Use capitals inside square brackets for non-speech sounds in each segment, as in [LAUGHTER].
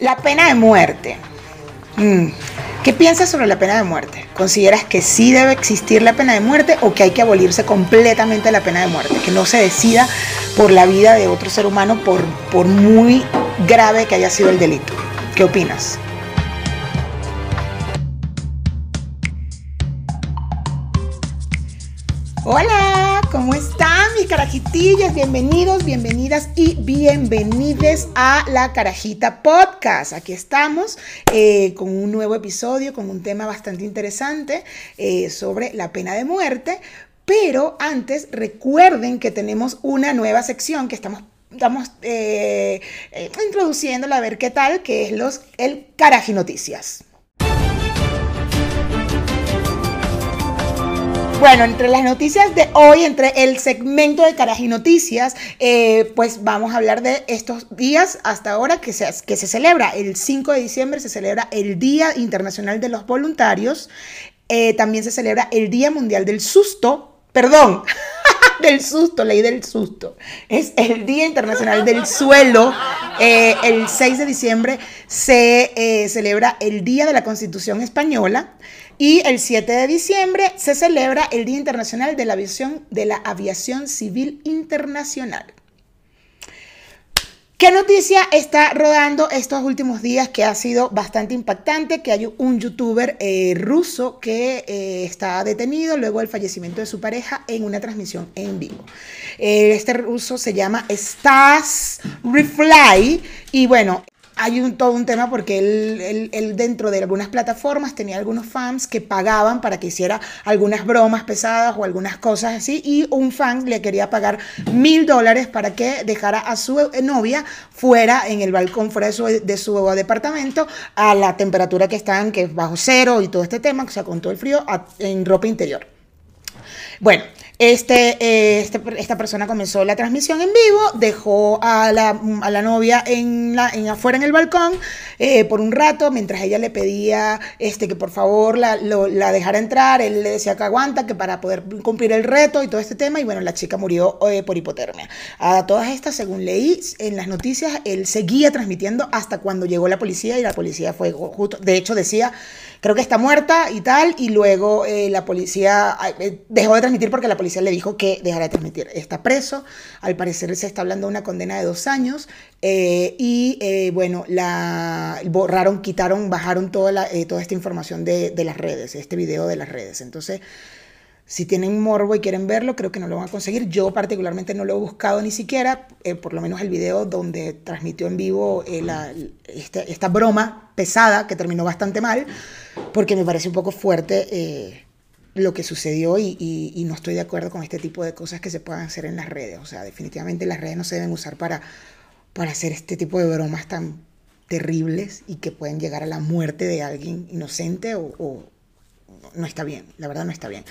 La pena de muerte. Mm. ¿Qué piensas sobre la pena de muerte? ¿Consideras que sí debe existir la pena de muerte o que hay que abolirse completamente la pena de muerte? Que no se decida por la vida de otro ser humano por, por muy grave que haya sido el delito. ¿Qué opinas? Hola, ¿cómo están mis carajitillas? Bienvenidos, bienvenidas y bienvenides a la Carajita Podcast. Aquí estamos eh, con un nuevo episodio, con un tema bastante interesante eh, sobre la pena de muerte. Pero antes recuerden que tenemos una nueva sección que estamos estamos eh, introduciéndola a ver qué tal, que es los, el Caraji Noticias. Bueno, entre las noticias de hoy, entre el segmento de Caraji Noticias, eh, pues vamos a hablar de estos días hasta ahora que se, que se celebra. El 5 de diciembre se celebra el Día Internacional de los Voluntarios. Eh, también se celebra el Día Mundial del Susto. Perdón, [LAUGHS] del susto, ley del susto. Es el Día Internacional del Suelo. Eh, el 6 de diciembre se celebra el Día de la Constitución Española. Y el 7 de diciembre se celebra el Día Internacional de la Aviación, de la Aviación Civil Internacional. ¿Qué noticia está rodando estos últimos días que ha sido bastante impactante? Que hay un youtuber eh, ruso que eh, está detenido luego del fallecimiento de su pareja en una transmisión en vivo. Eh, este ruso se llama Stas Refly y bueno, hay un, todo un tema porque él, dentro de algunas plataformas tenía algunos fans que pagaban para que hiciera algunas bromas pesadas o algunas cosas así y un fan le quería pagar mil dólares para que dejara a su novia fuera en el balcón, fuera de su, de su departamento a la temperatura que están, que es bajo cero y todo este tema, o sea, con todo el frío, en ropa interior. Bueno, este, eh, este, esta persona comenzó la transmisión en vivo, dejó a la, a la novia en la, en, afuera en el balcón eh, por un rato, mientras ella le pedía este, que por favor la, la, dejara entrar, él le decía que aguanta, que para poder cumplir el reto y todo este tema, y bueno, la chica murió eh, por hipotermia. A todas estas, según leí en las noticias, él seguía transmitiendo hasta cuando llegó la policía y la policía fue justo, de hecho decía creo que está muerta y tal, y luego eh, la policía eh, dejó de transmitir porque la policía le dijo que dejara de transmitir. Está preso, al parecer se está hablando de una condena de dos años, eh, y bueno, la borraron, quitaron, bajaron toda, la, toda esta información de, de las redes, este video de las redes. Entonces, si tienen morbo y quieren verlo, creo que no lo van a conseguir. Yo particularmente no lo he buscado ni siquiera, eh, por lo menos el video donde transmitió en vivo eh, esta, broma pesada que terminó bastante mal, porque me parece un poco fuerte eh, lo que sucedió y, y, no estoy de acuerdo con este tipo de cosas que se puedan hacer en las redes. O sea, definitivamente las redes no se deben usar para, para hacer este tipo de bromas tan terribles y que pueden llegar a la muerte de alguien inocente o no está bien, la verdad no está bien.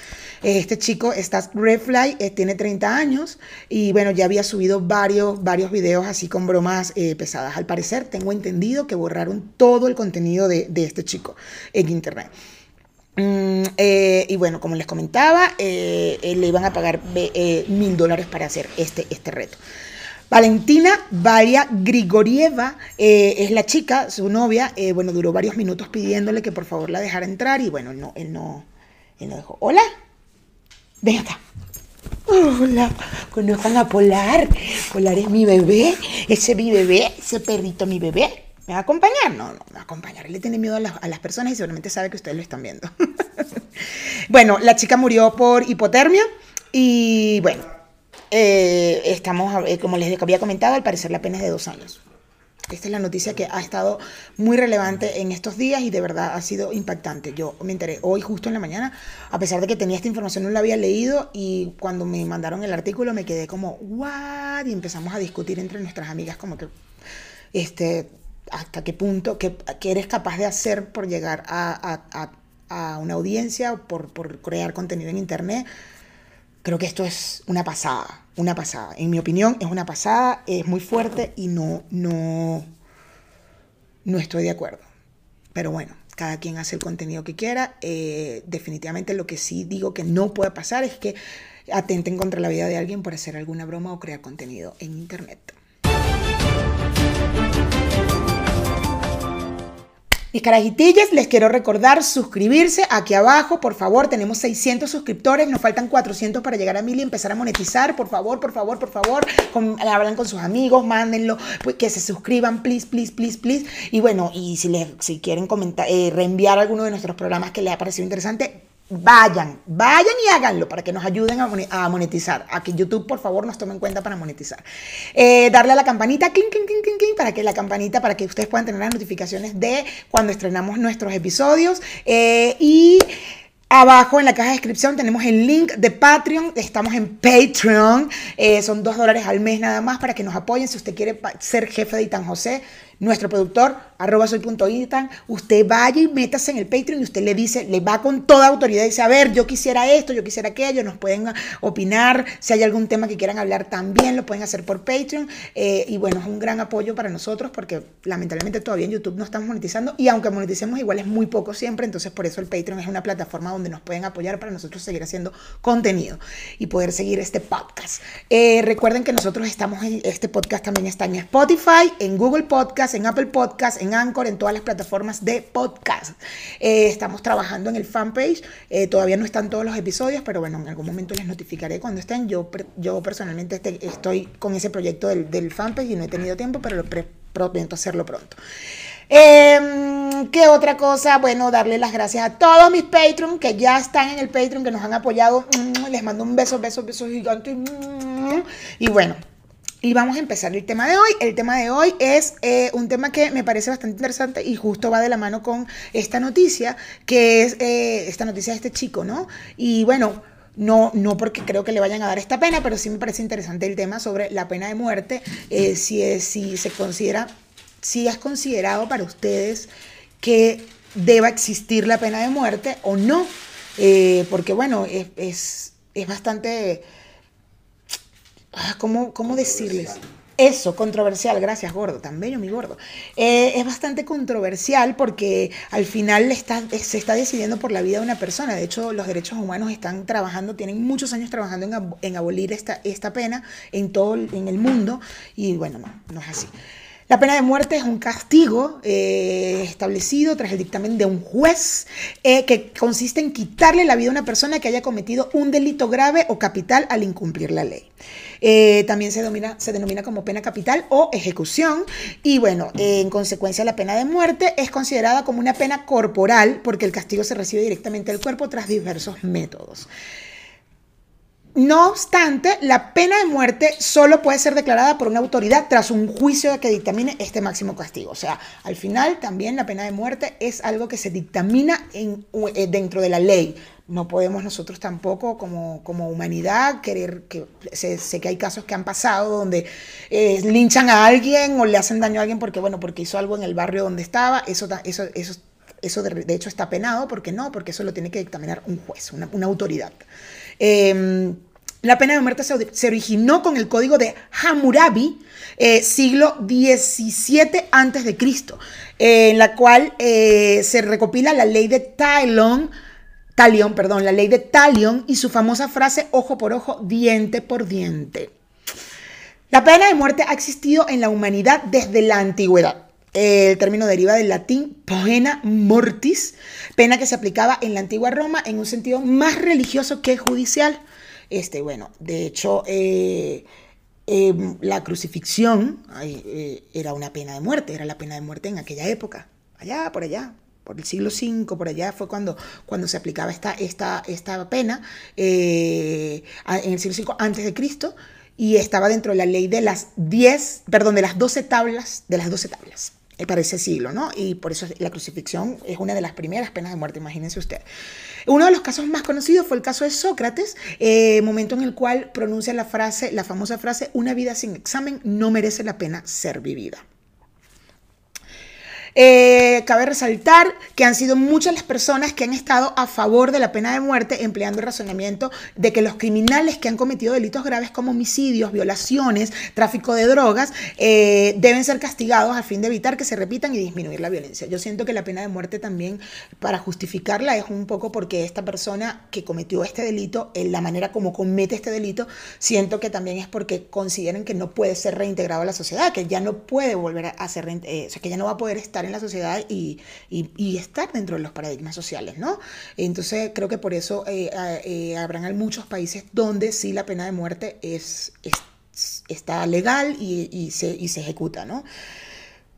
Este chico, está Redfly, eh, tiene 30 años y bueno, ya había subido varios, varios videos así con bromas eh, pesadas. Al parecer, tengo entendido que borraron todo el contenido de, este chico en internet. Mm, eh, y bueno, como les comentaba, le iban a pagar mil dólares para hacer este, este reto. Valentina Varia Grigorieva eh, es la chica, su novia, eh, bueno, duró varios minutos pidiéndole que por favor la dejara entrar y bueno, él no, él no, él no dejó. Hola, ven acá. Hola, conozcan a Polar. Polar es mi bebé, ese mi bebé, ese perrito mi bebé. ¿Me va a acompañar? No, no, me va a acompañar. Él le tiene miedo a las personas y seguramente sabe que ustedes lo están viendo. [LAUGHS] bueno, la chica murió por hipotermia y bueno, eh, estamos, eh, como les había comentado, al parecer la pena es de dos años. Esta es la noticia que ha estado muy relevante en estos días y de verdad ha sido impactante. Yo me enteré hoy justo en la mañana, a pesar de que tenía esta información, no la había leído y cuando me mandaron el artículo me quedé como, ¿what? Y empezamos a discutir entre nuestras amigas como que, este, hasta qué punto, qué, eres capaz de hacer por llegar a, a, a, una audiencia, por, por crear contenido en Internet Creo que esto es una pasada, una pasada. En mi opinión es una pasada, es muy fuerte y no, no, no estoy de acuerdo. Pero bueno, cada quien hace el contenido que quiera. Eh, definitivamente lo que sí digo que no puede pasar es que atenten contra la vida de alguien por hacer alguna broma o crear contenido en Internet. Mis carajitillas, les quiero recordar suscribirse. Aquí abajo, por favor, tenemos 600 suscriptores, nos faltan 400 para llegar a 1000 y empezar a monetizar, por favor, por favor, por favor, hablan con sus amigos, mándenlo, pues, que se suscriban, please, please, please, please, y bueno, y si, les, si quieren comentar, eh, reenviar alguno de nuestros programas que les ha parecido interesante, Vayan, vayan y háganlo para que nos ayuden a monetizar. A que YouTube, por favor, nos tome en cuenta para monetizar. Eh, darle a la campanita, clink, clink, clink, clink, para que la campanita, para que ustedes puedan tener las notificaciones de cuando estrenamos nuestros episodios. Eh, y Abajo en la caja de descripción tenemos el link de Patreon. Estamos en Patreon. Eh, son dos dólares al mes nada más para que nos apoyen. Si usted quiere ser jefe de Itan José, nuestro productor, arroba soy.itan, usted vaya y métase en el Patreon y usted le dice, le va con toda autoridad y dice, a ver, yo quisiera esto, yo quisiera aquello, nos pueden opinar, si hay algún tema que quieran hablar también, lo pueden hacer por Patreon. Eh, y bueno, es un gran apoyo para nosotros porque lamentablemente todavía en YouTube no estamos monetizando y aunque moneticemos igual es muy poco siempre, entonces por eso el Patreon es una plataforma donde nos pueden apoyar para nosotros seguir haciendo contenido y poder seguir este podcast. Eh, recuerden que nosotros estamos en, este podcast también está en Spotify, en Google Podcast, en Apple Podcast, en Anchor, en todas las plataformas de podcast. Eh, estamos trabajando en el fanpage. Eh, todavía no están todos los episodios, pero bueno, en algún momento les notificaré cuando estén. Yo, yo personalmente este, estoy con ese proyecto del, fanpage y no he tenido tiempo, pero lo prometo hacerlo pronto. Em, ¿Qué otra cosa? Bueno, darle las gracias a todos mis Patreon que ya están en el Patreon, que nos han apoyado. Les mando un beso, beso, beso gigante. Y bueno, y vamos a empezar el tema de hoy. El tema de hoy es eh, un tema que me parece bastante interesante y justo va de la mano con esta noticia, que es eh, esta noticia de este chico, ¿no? Y bueno, no, no porque creo que le vayan a dar esta pena, pero sí me parece interesante el tema sobre la pena de muerte, eh, si, es, si se considera, si es considerado para ustedes que deba existir la pena de muerte o no, porque bueno, es, es, es bastante Ah, ¿cómo, ¿cómo, decirles? Eso, controversial, gracias gordo, tan bello mi gordo. Eh, es bastante controversial porque al final está, se está decidiendo por la vida de una persona. De hecho, los derechos humanos están trabajando, tienen muchos años trabajando en, abolir esta, esta pena en todo en el mundo y bueno, no, es así. La pena de muerte es un castigo eh, establecido tras el dictamen de un juez eh, que consiste en quitarle la vida a una persona que haya cometido un delito grave o capital al incumplir la ley. Eh, también se, se denomina como pena capital o ejecución. Y bueno, en consecuencia la pena de muerte es considerada como una pena corporal porque el castigo se recibe directamente del cuerpo tras diversos métodos. No obstante, la pena de muerte solo puede ser declarada por una autoridad tras un juicio que dictamine este máximo castigo. O sea, al final también la pena de muerte es algo que se dictamina en, eh, dentro de la ley. No podemos nosotros tampoco como, como humanidad querer que sé, que hay casos que han pasado donde eh, linchan a alguien o le hacen daño a alguien porque bueno porque hizo algo en el barrio donde estaba. Eso, eso, eso, eso de, hecho está penado porque no porque eso lo tiene que dictaminar un juez, una, una autoridad. Eh, la pena de muerte se, originó con el código de Hammurabi, eh, siglo XVII a.C., en la cual eh, se recopila la ley de Talion, Talion, perdón, la ley de Talion y su famosa frase ojo por ojo, diente por diente. La pena de muerte ha existido en la humanidad desde la antigüedad. El término deriva del latín pena mortis, pena que se aplicaba en la antigua Roma en un sentido más religioso que judicial. Este, bueno, de hecho, eh, em, la crucifixión eh, era una pena de muerte, era la pena de muerte en aquella época, allá, por allá, por el siglo V, por allá fue cuando, cuando se aplicaba esta, esta, esta pena, eh, en el siglo V antes de Cristo, y estaba dentro de la ley de las 10, perdón, de las 12 tablas, de las 12 tablas para ese siglo, ¿no? Y por eso la crucifixión es una de las primeras penas de muerte, imagínense usted. Uno de los casos más conocidos fue el caso de Sócrates, eh, momento en el cual pronuncia la frase, la famosa frase, una vida sin examen no merece la pena ser vivida. Eh, cabe resaltar que han sido muchas las personas que han estado a favor de la pena de muerte, empleando el razonamiento de que los criminales que han cometido delitos graves como homicidios, violaciones, tráfico de drogas, eh, deben ser castigados a fin de evitar que se repitan y disminuir la violencia. Yo siento que la pena de muerte también, para justificarla, es un poco porque esta persona que cometió este delito, en la manera como comete este delito, siento que también es porque consideran que no puede ser reintegrado a la sociedad, que ya no puede volver a ser, eh, o sea, que ya no va a poder estar en la sociedad y, estar dentro de los paradigmas sociales, ¿no? Entonces creo que por eso eh, eh, habrán muchos países donde sí la pena de muerte es, está legal y, se, y se ejecuta, ¿no?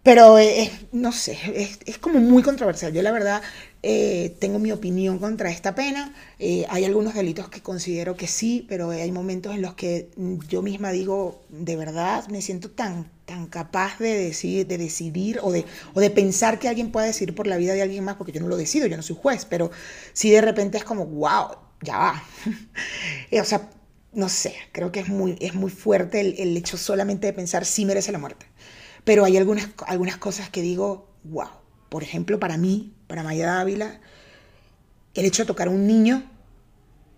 Pero eh, no sé, es, como muy controversial. Yo la verdad eh, tengo mi opinión contra esta pena. Eh, hay algunos delitos que considero que sí, pero hay momentos en los que yo misma digo, de verdad me siento tan, capaz de decidir, de decidir o, de, o de pensar que alguien pueda decidir por la vida de alguien más, porque yo no lo decido, yo no soy juez, pero sí de repente es como, wow, ya va. [LAUGHS] o sea, no sé, creo que es muy, es muy fuerte el, el hecho solamente de pensar si merece la muerte. Pero hay algunas, algunas cosas que digo, wow. Por ejemplo, para mí, para Maya Dávila, el hecho de tocar a un niño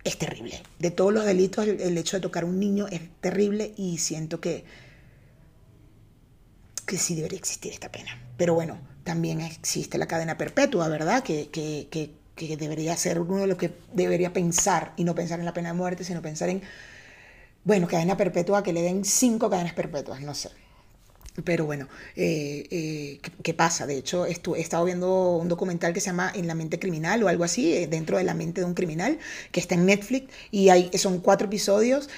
es terrible. De todos los delitos, el, hecho de tocar a un niño es terrible y siento que, que sí debería existir esta pena. Pero bueno, también existe la cadena perpetua, ¿verdad? Que, que, que, que debería ser uno de los que debería pensar y no pensar en la pena de muerte, sino pensar en, bueno, cadena perpetua, que le den cinco cadenas perpetuas, no sé. Pero bueno, eh, eh, ¿qué, pasa? De hecho, he estado viendo un documental que se llama En la mente criminal o algo así, eh, dentro de la mente de un criminal, que está en Netflix y hay, son cuatro episodios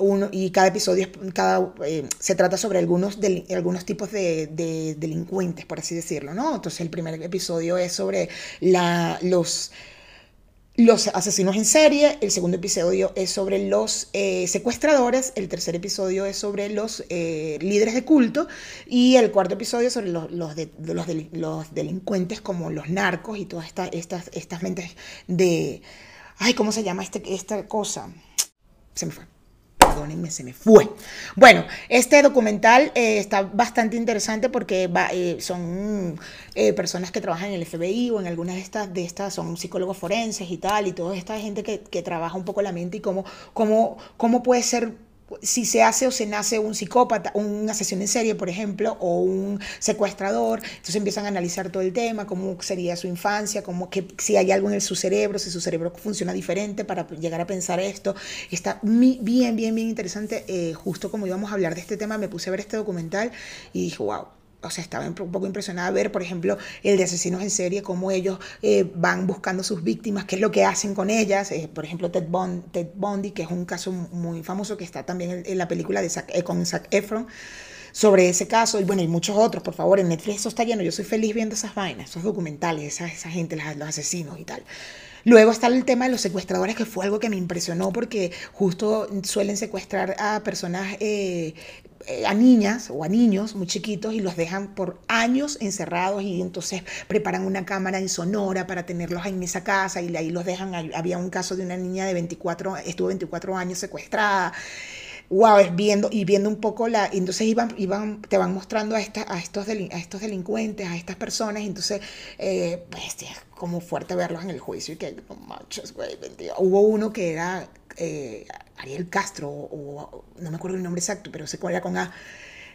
uno, y cada episodio cada, se trata sobre algunos, algunos tipos de, de, delincuentes, por así decirlo, ¿no? Entonces el primer episodio es sobre la, los los asesinos en serie, el segundo episodio es sobre los eh, secuestradores, el tercer episodio es sobre los eh, líderes de culto y el cuarto episodio sobre los, los, los, delincuentes como los narcos y todas estas, estas, estas mentes de... Ay, ¿cómo se llama este, esta cosa? Se me fue perdónenme, se me fue. Bueno, este documental eh, está bastante interesante porque eh, son eh, personas que trabajan en el FBI o en algunas de estas, de estas son psicólogos forenses y tal, y toda esta gente que, que trabaja un poco la mente y cómo, cómo, cómo puede ser si se hace o se nace un psicópata, un asesino en serie, por ejemplo, o un secuestrador, entonces empiezan a analizar todo el tema, cómo sería su infancia, cómo que si hay algo en su cerebro, si su cerebro funciona diferente para llegar a pensar esto. Está bien, bien, bien interesante. Eh, justo como íbamos a hablar de este tema, me puse a ver este documental y dije, wow o sea, estaba un poco impresionada ver, por ejemplo, el de asesinos en serie, cómo ellos eh, van buscando sus víctimas, qué es lo que hacen con ellas. Eh, por ejemplo, Ted, Bond, Ted, Bundy, que es un caso muy famoso que está también en, la película de eh, con Zac Efron sobre ese caso, y bueno, y muchos otros, por favor, en Netflix eso está lleno, yo soy feliz viendo esas vainas, esos documentales, esa, esa gente, los asesinos y tal. Luego está el tema de los secuestradores, que fue algo que me impresionó porque justo suelen secuestrar a personas eh, a niñas o a niños muy chiquitos y los dejan por años encerrados y entonces preparan una cámara en Sonora para tenerlos en esa casa y ahí los dejan. Había un caso de una niña de 24, estuvo 24 años secuestrada. Wow, es viendo y viendo un poco la. Entonces iban, iban, te van mostrando a, esta, a, estos, a estos delincuentes, a estas personas, entonces, eh, pues es como fuerte verlos en el juicio y que, no manches, güey, Hubo uno que era eh, Ariel Castro, o, no me acuerdo el nombre exacto, pero sé cuál era con A,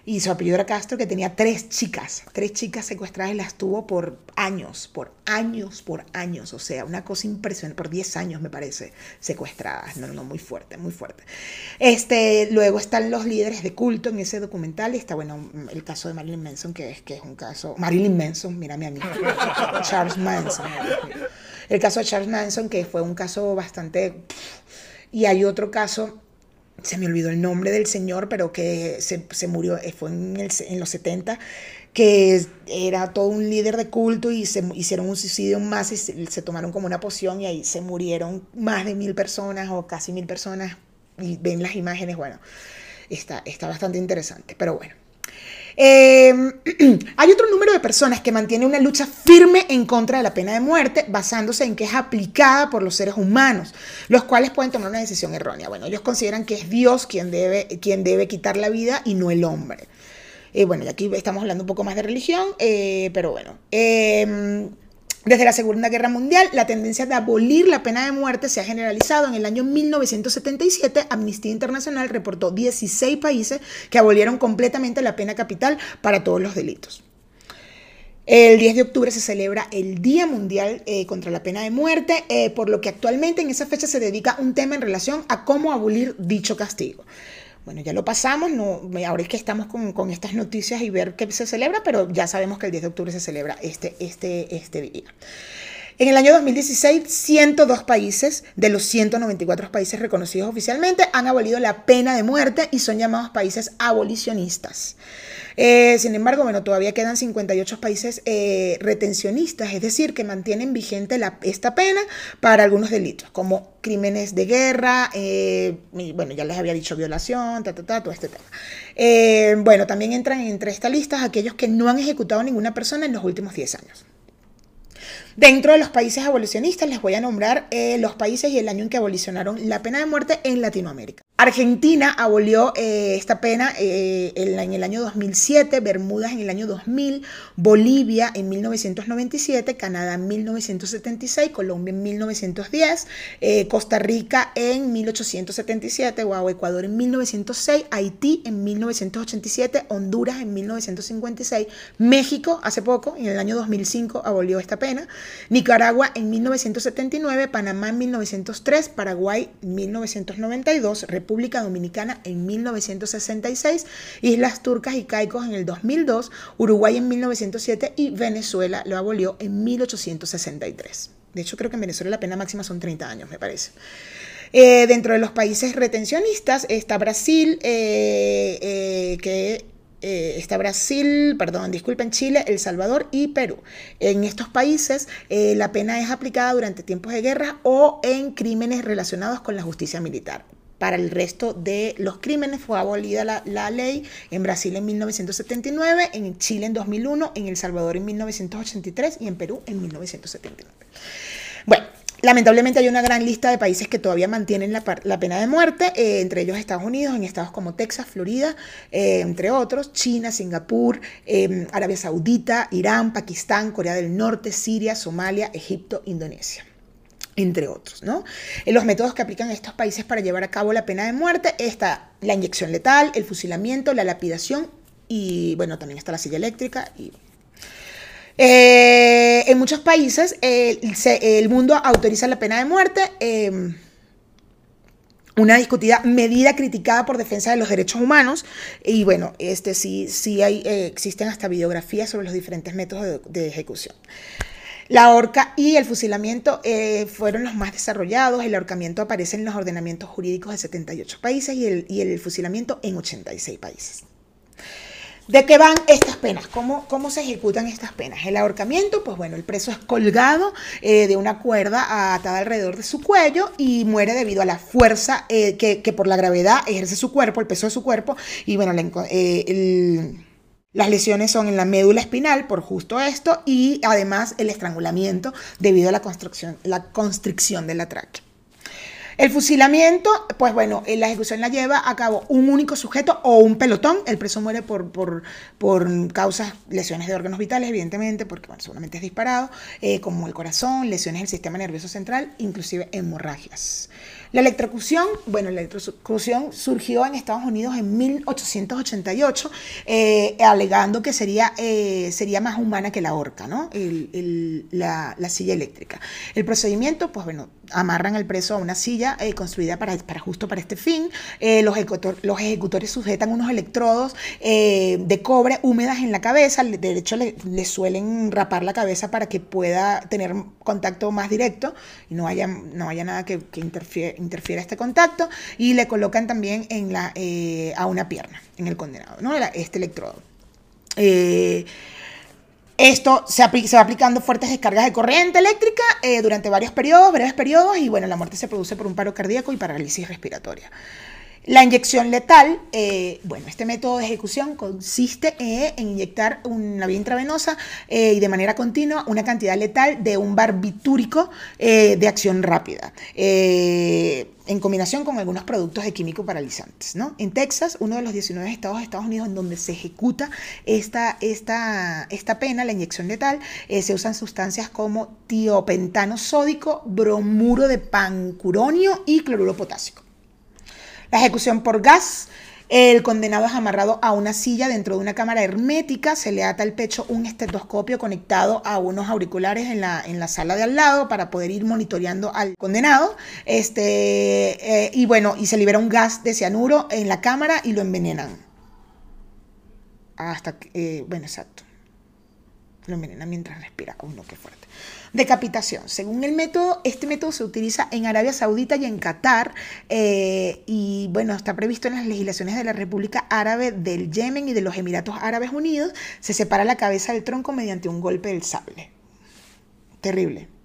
y su apellido era Castro, que tenía tres chicas, tres chicas secuestradas y las tuvo por años, por años, por años, o sea, una cosa impresionante, por 10 años me parece, secuestradas, no, no, muy fuerte, muy fuerte. Este, luego están los líderes de culto en ese documental, está, bueno, el caso de Marilyn Manson, que es, que es un caso, Marilyn Manson, mírame a mí, Charles Manson, el caso de Charles Manson, que fue un caso bastante... Y hay otro caso, se me olvidó el nombre del señor, pero que se, se murió, eh, fue en, el, en, los 70, que era todo un líder de culto y se hicieron un suicidio masa y se, tomaron como una poción y ahí se murieron más de mil personas o casi mil personas y ven las imágenes, bueno, está, está bastante interesante, pero bueno. Em, [CLEARS THROAT] hay otro número de personas que mantiene una lucha firme en contra de la pena de muerte, basándose en que es aplicada por los seres humanos, los cuales pueden tomar una decisión errónea. Bueno, ellos consideran que es Dios quien debe, quien debe quitar la vida y no el hombre. Eh, bueno, y aquí estamos hablando un poco más de religión, eh, pero bueno. Desde la Segunda Guerra Mundial, la tendencia de abolir la pena de muerte se ha generalizado. En el año 1977, Amnistía Internacional reportó 16 países que abolieron completamente la pena capital para todos los delitos. El 10 de octubre se celebra el Día Mundial eh, contra la Pena de Muerte, eh, por lo que actualmente en esa fecha se dedica un tema en relación a cómo abolir dicho castigo. Bueno, ya lo pasamos, no, ahora es que estamos con, estas noticias y ver qué se celebra, pero ya sabemos que el 10 de octubre se celebra este, este, este día. En el año 2016, 102 países de los 194 países reconocidos oficialmente han abolido la pena de muerte y son llamados países abolicionistas. Eh, sin embargo, bueno, todavía quedan 58 países eh, retencionistas, es decir, que mantienen vigente esta pena para algunos delitos, como crímenes de guerra, eh, bueno, ya les había dicho violación, ta, ta, ta, todo este tema. bueno, también entran entre esta lista aquellos que no han ejecutado ninguna persona en los últimos 10 años. Dentro de los países abolicionistas les voy a nombrar eh, los países y el año en que abolicionaron la pena de muerte en Latinoamérica. Argentina abolió eh, esta pena eh, en, el año 2007, Bermudas en el año 2000, Bolivia en 1997, Canadá en 1976, Colombia en 1910, Costa Rica en 1877, wow, Ecuador en 1906, Haití en 1987, Honduras en 1956, México hace poco, en el año 2005, abolió esta pena. Nicaragua en 1979, Panamá en 1903, Paraguay en 1992, República Dominicana en 1966, Islas Turcas y Caicos en el 2002, Uruguay en 1907 y Venezuela lo abolió en 1863. De hecho, creo que en Venezuela la pena máxima son 30 años, me parece. Eh, dentro de los países retencionistas está Brasil, eh, eh, que está Brasil, perdón, disculpen, Chile, El Salvador y Perú. En estos países la pena es aplicada durante tiempos de guerra o en crímenes relacionados con la justicia militar. Para el resto de los crímenes fue abolida la, la, ley en Brasil en 1979, en Chile en 2001, en El Salvador en 1983 y en Perú en 1979. Bueno, Lamentablemente hay una gran lista de países que todavía mantienen la, pena de muerte, eh, entre ellos Estados Unidos, en estados como Texas, Florida, eh, entre otros, China, Singapur, em, Arabia Saudita, Irán, Pakistán, Corea del Norte, Siria, Somalia, Egipto, Indonesia entre otros. ¿no? En los métodos que aplican estos países para llevar a cabo la pena de muerte está la inyección letal, el fusilamiento, la lapidación y bueno, también está la silla eléctrica y eh, en muchos países el mundo autoriza la pena de muerte. Em, una discutida medida criticada por defensa de los derechos humanos y bueno, este sí, sí hay, eh, existen hasta videografías sobre los diferentes métodos de, ejecución. La horca y el fusilamiento eh, fueron los más desarrollados. El ahorcamiento aparece en los ordenamientos jurídicos de 78 países y el, y el fusilamiento en 86 países. ¿De qué van estas penas? ¿Cómo, ¿Cómo, se ejecutan estas penas? El ahorcamiento, pues bueno, el preso es colgado eh, de una cuerda atada alrededor de su cuello y muere debido a la fuerza eh, que, por la gravedad ejerce su cuerpo, el peso de su cuerpo. Y bueno, eh, las lesiones son en la médula espinal por justo esto y además el estrangulamiento debido a la, constricción de la tráquea. El fusilamiento, pues bueno, la ejecución la lleva a cabo un único sujeto o un pelotón. El preso muere por, por, por causas, lesiones de órganos vitales, evidentemente, porque bueno, seguramente es disparado, eh, como el corazón, lesiones del sistema nervioso central, inclusive hemorragias. La electrocución, bueno, la electrocución surgió en Estados Unidos en 1888, eh, alegando que sería, eh, sería más humana que la horca, ¿no? la, silla eléctrica. El procedimiento, pues bueno, amarran al preso a una silla eh, construida para, para, justo para este fin. los, los, ejecutores sujetan unos electrodos de cobre húmedas en la cabeza. De hecho, le, suelen rapar la cabeza para que pueda tener contacto más directo y no haya, no haya nada que, que interfiera interfiere este contacto y le colocan también en la, eh, a una pierna, en el condenado, ¿no? este electrodo. Eh, esto se, va aplicando fuertes descargas de corriente eléctrica eh, durante varios periodos, breves periodos, y bueno, la muerte se produce por un paro cardíaco y parálisis respiratoria. La inyección letal, eh, bueno, este método de ejecución consiste en inyectar una vía intravenosa eh, y de manera continua una cantidad letal de un barbitúrico eh, de acción rápida, en combinación con algunos productos de químico paralizantes. ¿no? En Texas, uno de los 19 estados de Estados Unidos en donde se ejecuta esta, pena, la inyección letal, se usan sustancias como tiopentano sódico, bromuro de pancuronio y cloruro potásico. La ejecución por gas El condenado es amarrado a una silla dentro de una cámara hermética, se le ata al pecho un estetoscopio conectado a unos auriculares en la, en la sala de al lado para poder ir monitoreando al condenado. Este, eh, y bueno, y se libera un gas de cianuro en la cámara y lo envenenan. Hasta que, eh, bueno, exacto. Envenena mientras respira. Uy, qué fuerte. Decapitación. Según el método, este método se utiliza en Arabia Saudita y en Qatar. Eh, y bueno, está previsto en las legislaciones de la República Árabe del Yemen y de los Emiratos Árabes Unidos. Se separa la cabeza del tronco mediante un golpe del sable. Terrible.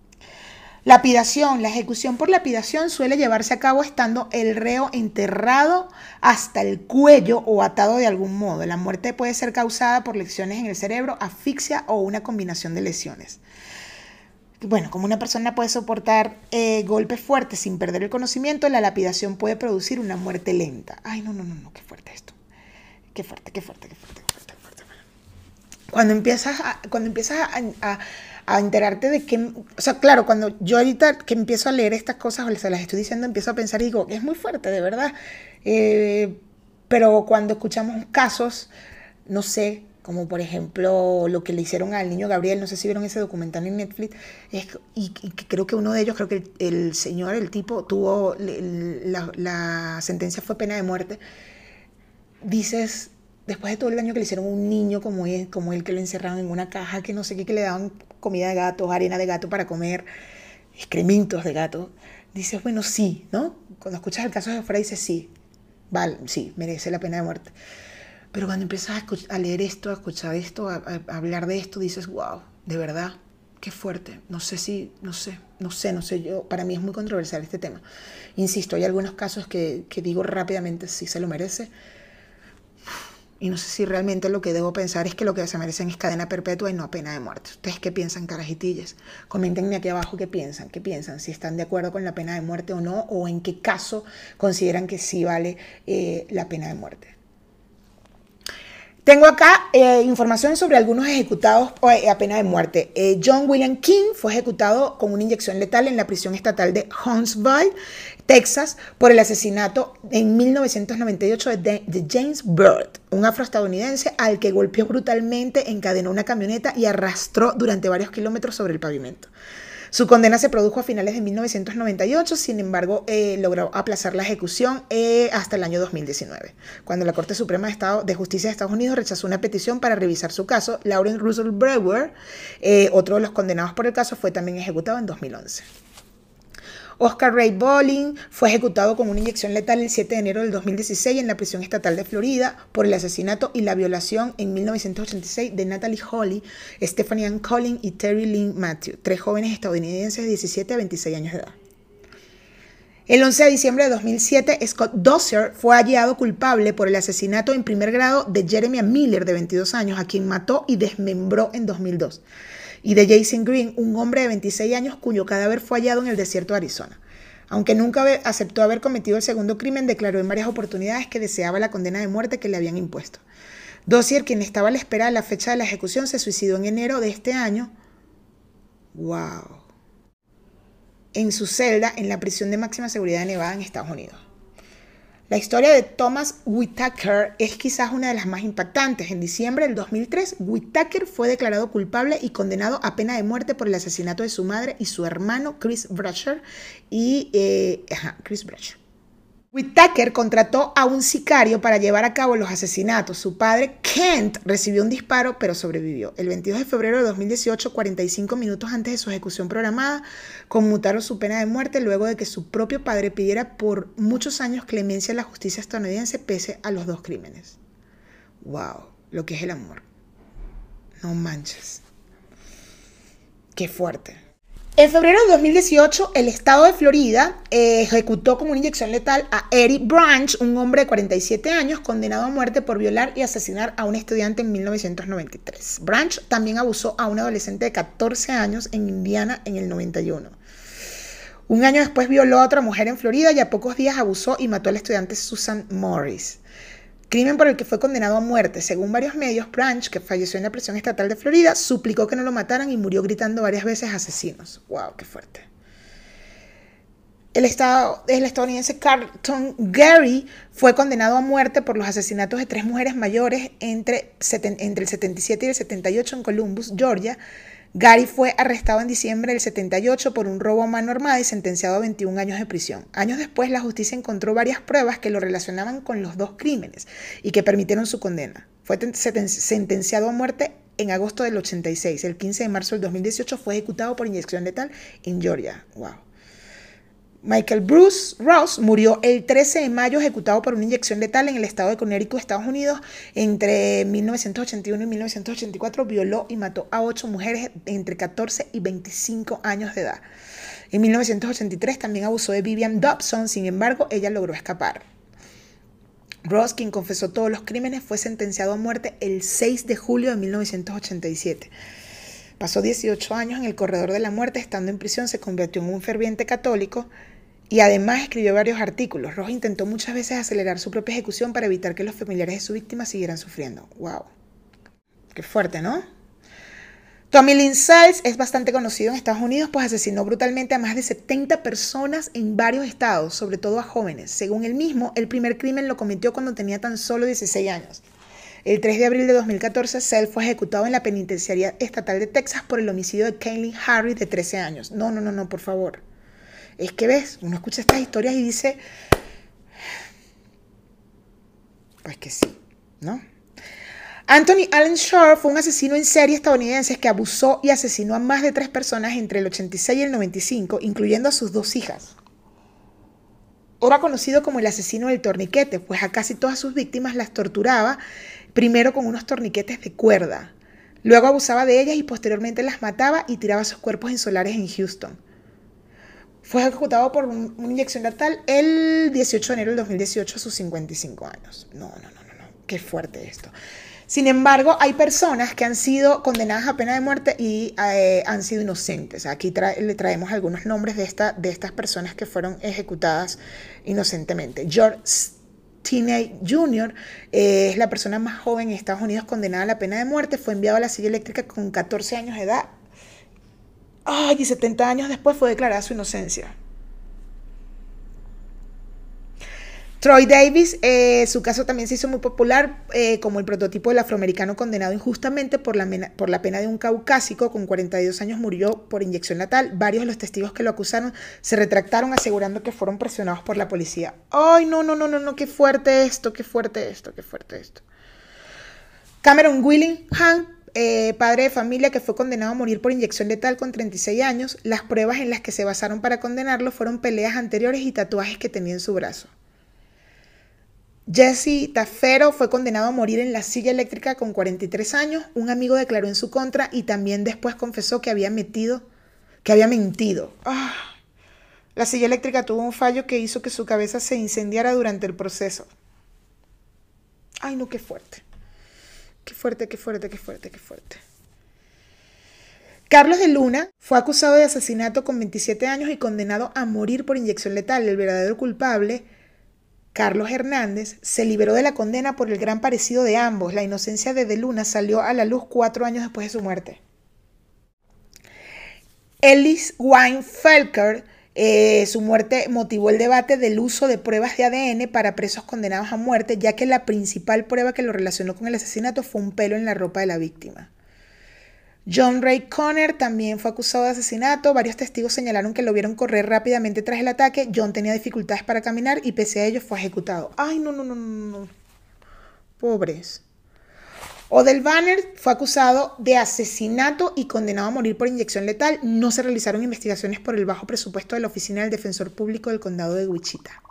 Lapidación. La ejecución por lapidación suele llevarse a cabo estando el reo enterrado hasta el cuello o atado de algún modo. La muerte puede ser causada por lesiones en el cerebro, asfixia o una combinación de lesiones bueno, como una persona puede soportar eh, golpes fuertes sin perder el conocimiento, la lapidación puede producir una muerte lenta. Ay, no, no, no, no, qué fuerte esto. Qué fuerte, qué fuerte, qué fuerte, qué fuerte, qué fuerte. Cuando empiezas cuando empiezas a, enterarte de que, o sea, claro, cuando yo ahorita que empiezo a leer estas cosas o se las estoy diciendo, empiezo a pensar y digo, es muy fuerte, de verdad. Eh, pero cuando escuchamos casos, no sé, como por ejemplo lo que le hicieron al niño Gabriel, no sé si vieron ese documental en Netflix, y, creo que uno de ellos, creo que el, señor, el tipo, tuvo, la, sentencia fue pena de muerte. Dices, después de todo el daño que le hicieron a un niño como él, como él que lo encerraron en una caja, que no sé qué, que le daban comida de gato, arena de gato para comer, excrementos de gato, dices, bueno, sí, ¿no? Cuando escuchas el caso de afuera dices, sí, vale, sí, merece la pena de muerte. Pero cuando empiezas a, leer esto, a escuchar esto, a, hablar de esto, dices, wow, de verdad, qué fuerte. No sé si, no sé, no sé, no sé. Yo, para mí es muy controversial este tema. Insisto, hay algunos casos que, que digo rápidamente si se lo merece. Y no sé si realmente lo que debo pensar es que lo que se merecen es cadena perpetua y no pena de muerte. ¿Ustedes qué piensan, carajitillas? Coméntenme aquí abajo qué piensan, qué piensan, si están de acuerdo con la pena de muerte o no, o en qué caso consideran que sí vale eh, la pena de muerte. Tengo acá eh, información sobre algunos ejecutados eh, a pena de muerte. John William King fue ejecutado con una inyección letal en la prisión estatal de Huntsville, Texas, por el asesinato en 1998 de, James Bird, un afroestadounidense al que golpeó brutalmente, encadenó una camioneta y arrastró durante varios kilómetros sobre el pavimento. Su condena se produjo a finales de 1998, sin embargo, eh, logró aplazar la ejecución eh, hasta el año 2019, cuando la Corte Suprema de, de Justicia de Estados Unidos rechazó una petición para revisar su caso. Lauren Russell Brewer, eh, otro de los condenados por el caso, fue también ejecutado en 2011. Oscar Ray Bowling fue ejecutado con una inyección letal el 7 de enero del 2016 en la prisión estatal de Florida por el asesinato y la violación en 1986 de Natalie Holly, Stephanie Ann Collin y Terry Lynn Matthew, tres jóvenes estadounidenses de 17 a 26 años de edad. El 11 de diciembre de 2007, Scott Dosser fue hallado culpable por el asesinato en primer grado de Jeremy Miller, de 22 años, a quien mató y desmembró en 2002 y de Jason Green, un hombre de 26 años cuyo cadáver fue hallado en el desierto de Arizona. Aunque nunca aceptó haber cometido el segundo crimen, declaró en varias oportunidades que deseaba la condena de muerte que le habían impuesto. Dossier, quien estaba a la espera de la fecha de la ejecución, se suicidó en enero de este año. ¡Wow! En su celda en la prisión de máxima seguridad de Nevada en Estados Unidos. La historia de Thomas Whitaker es quizás una de las más impactantes. En diciembre del 2003, Whitaker fue declarado culpable y condenado a pena de muerte por el asesinato de su madre y su hermano Chris Brasher y eh, Chris Brasher. Whitaker contrató a un sicario para llevar a cabo los asesinatos. Su padre, Kent, recibió un disparo pero sobrevivió. El 22 de febrero de 2018, 45 minutos antes de su ejecución programada, conmutaron su pena de muerte luego de que su propio padre pidiera por muchos años clemencia a la justicia estadounidense pese a los dos crímenes. ¡Wow! Lo que es el amor. No manches. Qué fuerte. En febrero de 2018, el estado de Florida eh, ejecutó con una inyección letal a Eric Branch, un hombre de 47 años condenado a muerte por violar y asesinar a un estudiante en 1993. Branch también abusó a un adolescente de 14 años en Indiana en el 91. Un año después violó a otra mujer en Florida y a pocos días abusó y mató al estudiante Susan Morris crimen por el que fue condenado a muerte. Según varios medios, Branch, que falleció en la prisión estatal de Florida, suplicó que no lo mataran y murió gritando varias veces asesinos. ¡Wow! ¡Qué fuerte! El, estado, el estadounidense Carlton Gary fue condenado a muerte por los asesinatos de tres mujeres mayores entre, entre el 77 y el 78 en Columbus, Georgia. Gary fue arrestado en diciembre del 78 por un robo a mano armada y sentenciado a 21 años de prisión. Años después, la justicia encontró varias pruebas que lo relacionaban con los dos crímenes y que permitieron su condena. Fue sentenciado a muerte en agosto del 86. El 15 de marzo del 2018 fue ejecutado por inyección letal en Georgia. Wow. Michael Bruce Ross murió el 13 de mayo ejecutado por una inyección letal en el estado de Connecticut, Estados Unidos. Entre 1981 y 1984 violó y mató a ocho mujeres entre 14 y 25 años de edad. En 1983 también abusó de Vivian Dobson, sin embargo, ella logró escapar. Ross, quien confesó todos los crímenes, fue sentenciado a muerte el 6 de julio de 1987. Pasó 18 años en el corredor de la muerte, estando en prisión, se convirtió en un ferviente católico y además escribió varios artículos. Ross intentó muchas veces acelerar su propia ejecución para evitar que los familiares de su víctima siguieran sufriendo. ¡Wow! Qué fuerte, ¿no? Tommy Lynn Siles es bastante conocido en Estados Unidos, pues asesinó brutalmente a más de 70 personas en varios estados, sobre todo a jóvenes. Según él mismo, el primer crimen lo cometió cuando tenía tan solo 16 años. El 3 de abril de 2014, Self fue ejecutado en la penitenciaría estatal de Texas por el homicidio de Kaylin Harry de 13 años. No, no, no, no, por favor. Es que ves, uno escucha estas historias y dice, pues que sí, ¿no? Anthony Allen Shore fue un asesino en serie estadounidense que abusó y asesinó a más de tres personas entre el 86 y el 95, incluyendo a sus dos hijas. Era conocido como el asesino del torniquete, pues a casi todas sus víctimas las torturaba, primero con unos torniquetes de cuerda. Luego abusaba de ellas y posteriormente las mataba y tiraba sus cuerpos insolares en Houston. Fue ejecutado por una inyección letal el 18 de enero del 2018 a sus 55 años. No, no, no, no, no. Qué fuerte esto. Sin embargo, hay personas que han sido condenadas a pena de muerte y eh, han sido inocentes. Aquí le traemos algunos nombres de, esta, de estas personas que fueron ejecutadas inocentemente. George Teenage Jr. Eh, es la persona más joven en Estados Unidos condenada a la pena de muerte. Fue enviado a la silla eléctrica con 14 años de edad Ay, y 70 años después fue declarada su inocencia. Troy Davis, eh, su caso también se hizo muy popular eh, como el prototipo del afroamericano condenado injustamente por la, pena de un caucásico. Con 42 años murió por inyección letal. Varios de los testigos que lo acusaron se retractaron asegurando que fueron presionados por la policía. Ay, no, no, no, no, no, qué fuerte esto, qué fuerte esto, qué fuerte esto. Cameron Willingham eh, padre de familia que fue condenado a morir por inyección letal con 36 años, las pruebas en las que se basaron para condenarlo fueron peleas anteriores y tatuajes que tenía en su brazo. Jesse Tafero fue condenado a morir en la silla eléctrica con 43 años. Un amigo declaró en su contra y también después confesó que había metido, que había mentido. Ah, la silla eléctrica tuvo un fallo que hizo que su cabeza se incendiara durante el proceso. Ay, no, qué fuerte. Qué fuerte, qué fuerte, qué fuerte, qué fuerte. Carlos de Luna fue acusado de asesinato con 27 años y condenado a morir por inyección letal. El verdadero culpable, Carlos Hernández, se liberó de la condena por el gran parecido de ambos. La inocencia de De Luna salió a la luz cuatro años después de su muerte. Ellis Weinfelker eh, su muerte motivó el debate del uso de pruebas de ADN para presos condenados a muerte, ya que la principal prueba que lo relacionó con el asesinato fue un pelo en la ropa de la víctima. John Ray Conner también fue acusado de asesinato. Varios testigos señalaron que lo vieron correr rápidamente tras el ataque. John tenía dificultades para caminar y pese a ello fue ejecutado. Ay, no, no, no, no, no. Pobres. Odell Banner fue acusado de asesinato y condenado a morir por inyección letal. No se realizaron investigaciones por el bajo presupuesto de la Oficina del Defensor Público del Condado de Wichita.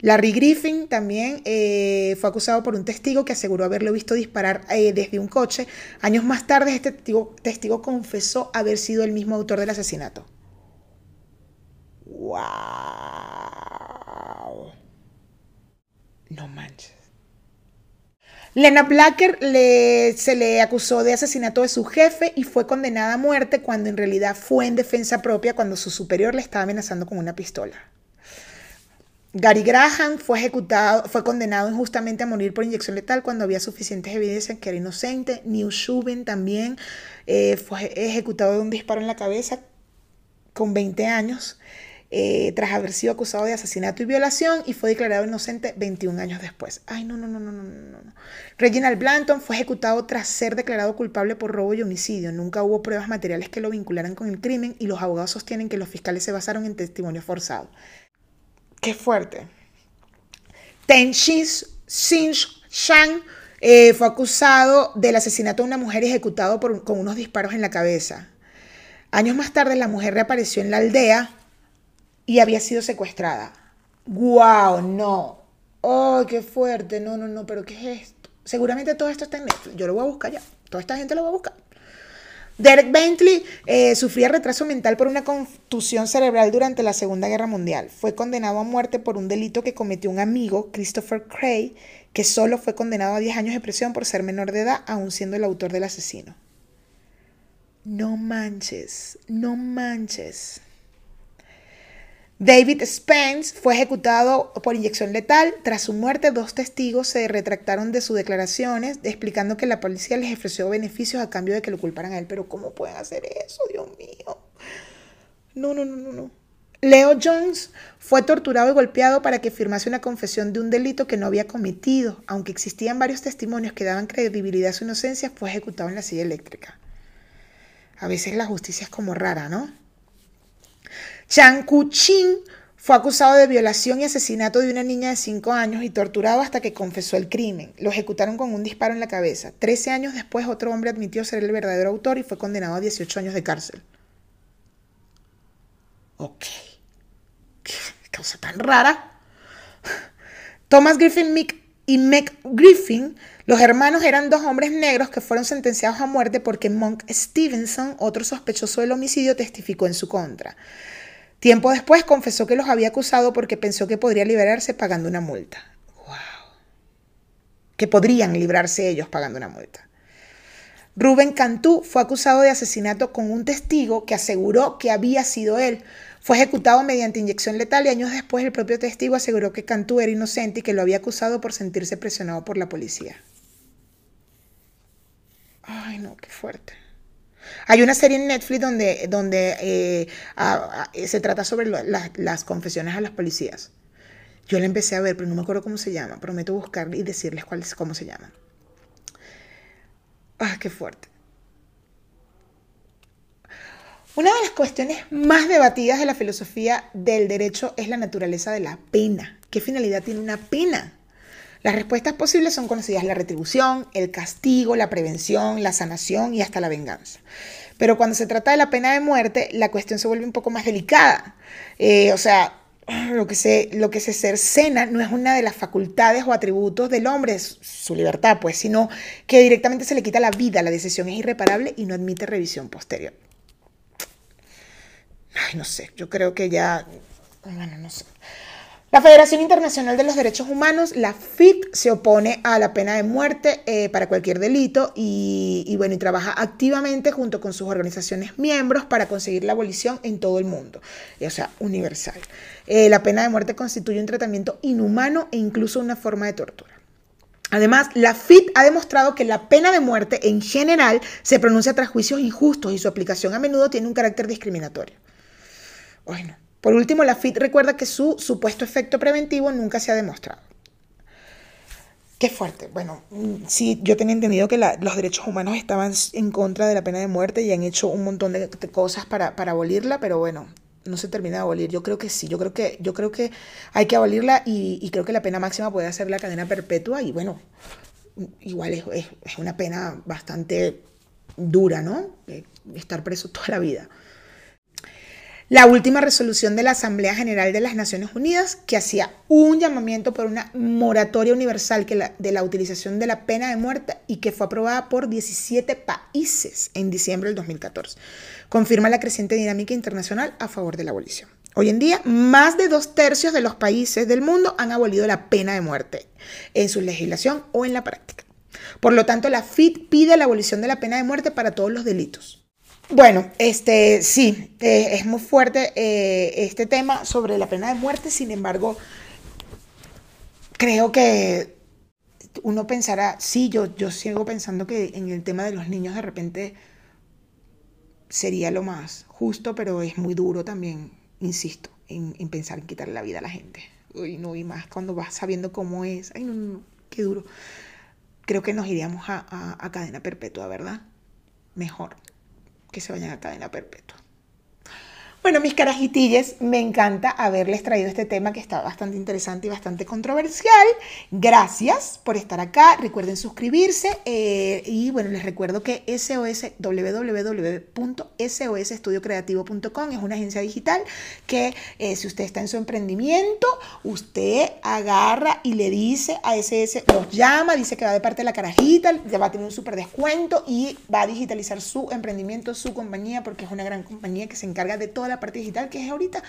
Larry Griffin también eh, fue acusado por un testigo que aseguró haberlo visto disparar eh, desde un coche. Años más tarde, este testigo, confesó haber sido el mismo autor del asesinato. ¡Wow! No manches. Lena Blacker se le acusó de asesinato de su jefe y fue condenada a muerte cuando en realidad fue en defensa propia cuando su superior le estaba amenazando con una pistola. Gary Graham fue ejecutado, fue condenado injustamente a morir por inyección letal cuando había suficientes evidencias que era inocente. Neil Shubin también eh, fue ejecutado de un disparo en la cabeza con 20 años. Eh, tras haber sido acusado de asesinato y violación y fue declarado inocente 21 años después. Ay, no, no, no, no, no, no. no. Reginald Blanton fue ejecutado tras ser declarado culpable por robo y homicidio. Nunca hubo pruebas materiales que lo vincularan con el crimen y los abogados sostienen que los fiscales se basaron en testimonio forzado. Qué fuerte. Ten Xin Shang eh, fue acusado del asesinato de una mujer ejecutado con unos disparos en la cabeza. Años más tarde, la mujer reapareció en la aldea y había sido secuestrada. ¡Guau! no. ¡Oh, qué fuerte! No, no, no, pero ¿qué es esto? Seguramente todo esto está en Netflix. Yo lo voy a buscar ya. Toda esta gente lo va a buscar. Derek Bentley eh, sufría retraso mental por una contusión cerebral durante la Segunda Guerra Mundial. Fue condenado a muerte por un delito que cometió un amigo, Christopher Cray, que solo fue condenado a 10 años de prisión por ser menor de edad, aún siendo el autor del asesino. No manches, no manches. David Spence fue ejecutado por inyección letal. Tras su muerte, dos testigos se retractaron de sus declaraciones, explicando que la policía les ofreció beneficios a cambio de que lo culparan a él. Pero ¿cómo pueden hacer eso, Dios mío? No, no, no, no, no. Leo Jones fue torturado y golpeado para que firmase una confesión de un delito que no había cometido. Aunque existían varios testimonios que daban credibilidad a su inocencia, fue ejecutado en la silla eléctrica. A veces la justicia es como rara, ¿no? Chang Ku-chin fue acusado de violación y asesinato de una niña de 5 años y torturado hasta que confesó el crimen. Lo ejecutaron con un disparo en la cabeza. Trece años después, otro hombre admitió ser el verdadero autor y fue condenado a 18 años de cárcel. Ok. Qué cosa tan rara. Thomas Griffin y Meg Griffin, los hermanos eran dos hombres negros que fueron sentenciados a muerte porque Monk Stevenson, otro sospechoso del homicidio, testificó en su contra. Tiempo después confesó que los había acusado porque pensó que podría liberarse pagando una multa. ¡Wow! Que podrían librarse ellos pagando una multa. Rubén Cantú fue acusado de asesinato con un testigo que aseguró que había sido él. Fue ejecutado mediante inyección letal y años después el propio testigo aseguró que Cantú era inocente y que lo había acusado por sentirse presionado por la policía. Ay, no, qué fuerte. Hay una serie en Netflix donde, donde eh, se trata sobre las confesiones a las policías. Yo la empecé a ver, pero no me acuerdo cómo se llama. Prometo buscar y decirles cuál es, cómo se llama. ¡Ah, qué fuerte! Una de las cuestiones más debatidas de la filosofía del derecho es la naturaleza de la pena. ¿Qué finalidad tiene una pena? Las respuestas posibles son conocidas la retribución, el castigo, la prevención, la sanación y hasta la venganza. Pero cuando se trata de la pena de muerte, la cuestión se vuelve un poco más delicada. Eh, o sea, [CLEARS THROAT] lo que, se, lo que se cercena no es una de las facultades o atributos del hombre, su libertad, pues, sino que directamente se le quita la vida, la decisión es irreparable y no admite revisión posterior. Ay, no sé, yo creo que ya, bueno, no sé. La Federación Internacional de los Derechos Humanos, la FIT, se opone a la pena de muerte eh, para cualquier delito y, bueno, y trabaja activamente junto con sus organizaciones miembros para conseguir la abolición en todo el mundo, o sea, universal. Eh, la pena de muerte constituye un tratamiento inhumano e incluso una forma de tortura. Además, la FIT ha demostrado que la pena de muerte en general se pronuncia tras juicios injustos y su aplicación a menudo tiene un carácter discriminatorio. Bueno, por último, la FIT recuerda que su supuesto efecto preventivo nunca se ha demostrado. Qué fuerte. Bueno, mm, sí, yo tenía entendido que los derechos humanos estaban en contra de la pena de muerte y han hecho un montón de, cosas para, abolirla, pero bueno, no se termina de abolir. Yo creo que sí, yo creo que, yo creo que hay que abolirla y, creo que la pena máxima puede ser la cadena perpetua y bueno, igual es, es una pena bastante dura, ¿no? Estar preso toda la vida la última resolución de la Asamblea General de las Naciones Unidas que hacía un llamamiento por una moratoria universal de la utilización de la pena de muerte y que fue aprobada por 17 países en diciembre del 2014. Confirma la creciente dinámica internacional a favor de la abolición. Hoy en día, más de dos tercios de los países del mundo han abolido la pena de muerte en su legislación o en la práctica. Por lo tanto, la FIT pide la abolición de la pena de muerte para todos los delitos bueno, este sí, eh, es muy fuerte eh, este tema sobre la pena de muerte, sin embargo, creo que uno pensará, sí, yo, yo sigo pensando que en el tema de los niños de repente sería lo más justo, pero es muy duro también, insisto. en, pensar en quitarle la vida a la gente. Uy, no, y más cuando vas sabiendo cómo es. Ay, no, no, qué duro. Creo que nos iríamos a cadena perpetua, ¿verdad? Mejor que se vayan a cadena perpetua. Bueno, mis carajitilles, me encanta haberles traído este tema que está bastante interesante y bastante controversial. Gracias por estar acá. Recuerden suscribirse eh, y bueno, les recuerdo que SOS, www.sosestudiocreativo.com es una agencia digital que eh, si usted está en su emprendimiento, usted agarra y le dice a SS, los llama, dice que va de parte de la carajita, ya va a tener un súper descuento y va a digitalizar su emprendimiento, su compañía, porque es una gran compañía que se encarga de toda la parte digital que es ahorita.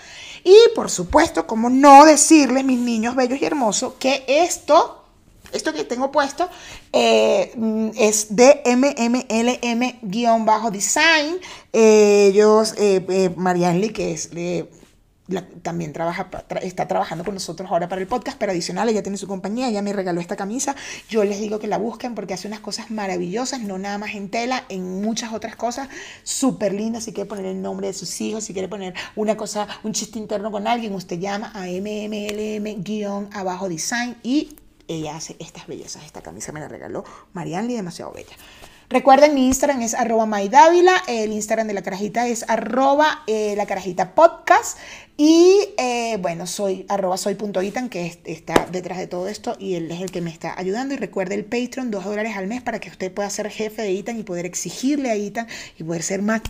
Y por supuesto, como no decirles, mis niños bellos y hermosos, que esto, esto que tengo puesto, eh, es de MMLM-design. ellos, eh, eh, Marianne que es también trabaja, está trabajando con nosotros ahora para el podcast, pero adicional, ella tiene su compañía, ella me regaló esta camisa. Yo les digo que la busquen porque hace unas cosas maravillosas, no nada más en tela, en muchas otras cosas súper lindas. Si quiere poner el nombre de sus hijos, si quiere poner una cosa, un chiste interno con alguien, usted llama a MMLM-abajo design y ella hace estas bellezas. Esta camisa me la regaló Marianne, demasiado bella. Recuerden, mi Instagram es arroba maidávila, el Instagram de la carajita es arroba eh, la carajita podcast y eh, bueno, soy arroba soy.itan que está detrás de todo esto y él es el que me está ayudando. Y recuerde el Patreon, dos dólares al mes para que usted pueda ser jefe de Itan y poder exigirle a Itan y poder ser más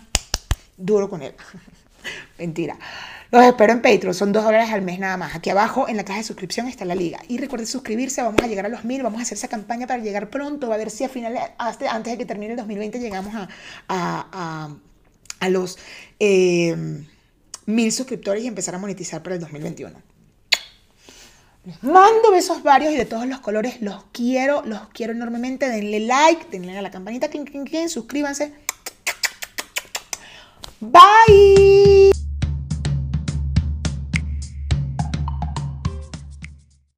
duro con él. [LAUGHS] Mentira. Los espero en Patreon, son dos dólares al mes nada más. Aquí abajo en la caja de suscripción está la liga. Y recuerde suscribirse, vamos a llegar a los mil, vamos a hacer esa campaña para llegar pronto, a ver si a finales, antes de que termine el 2020 llegamos a, los eh, mil suscriptores y empezar a monetizar para el 2021. Les mando besos varios y de todos los colores. Los quiero, los quiero enormemente. Denle like, denle a la campanita, suscríbanse. Bye.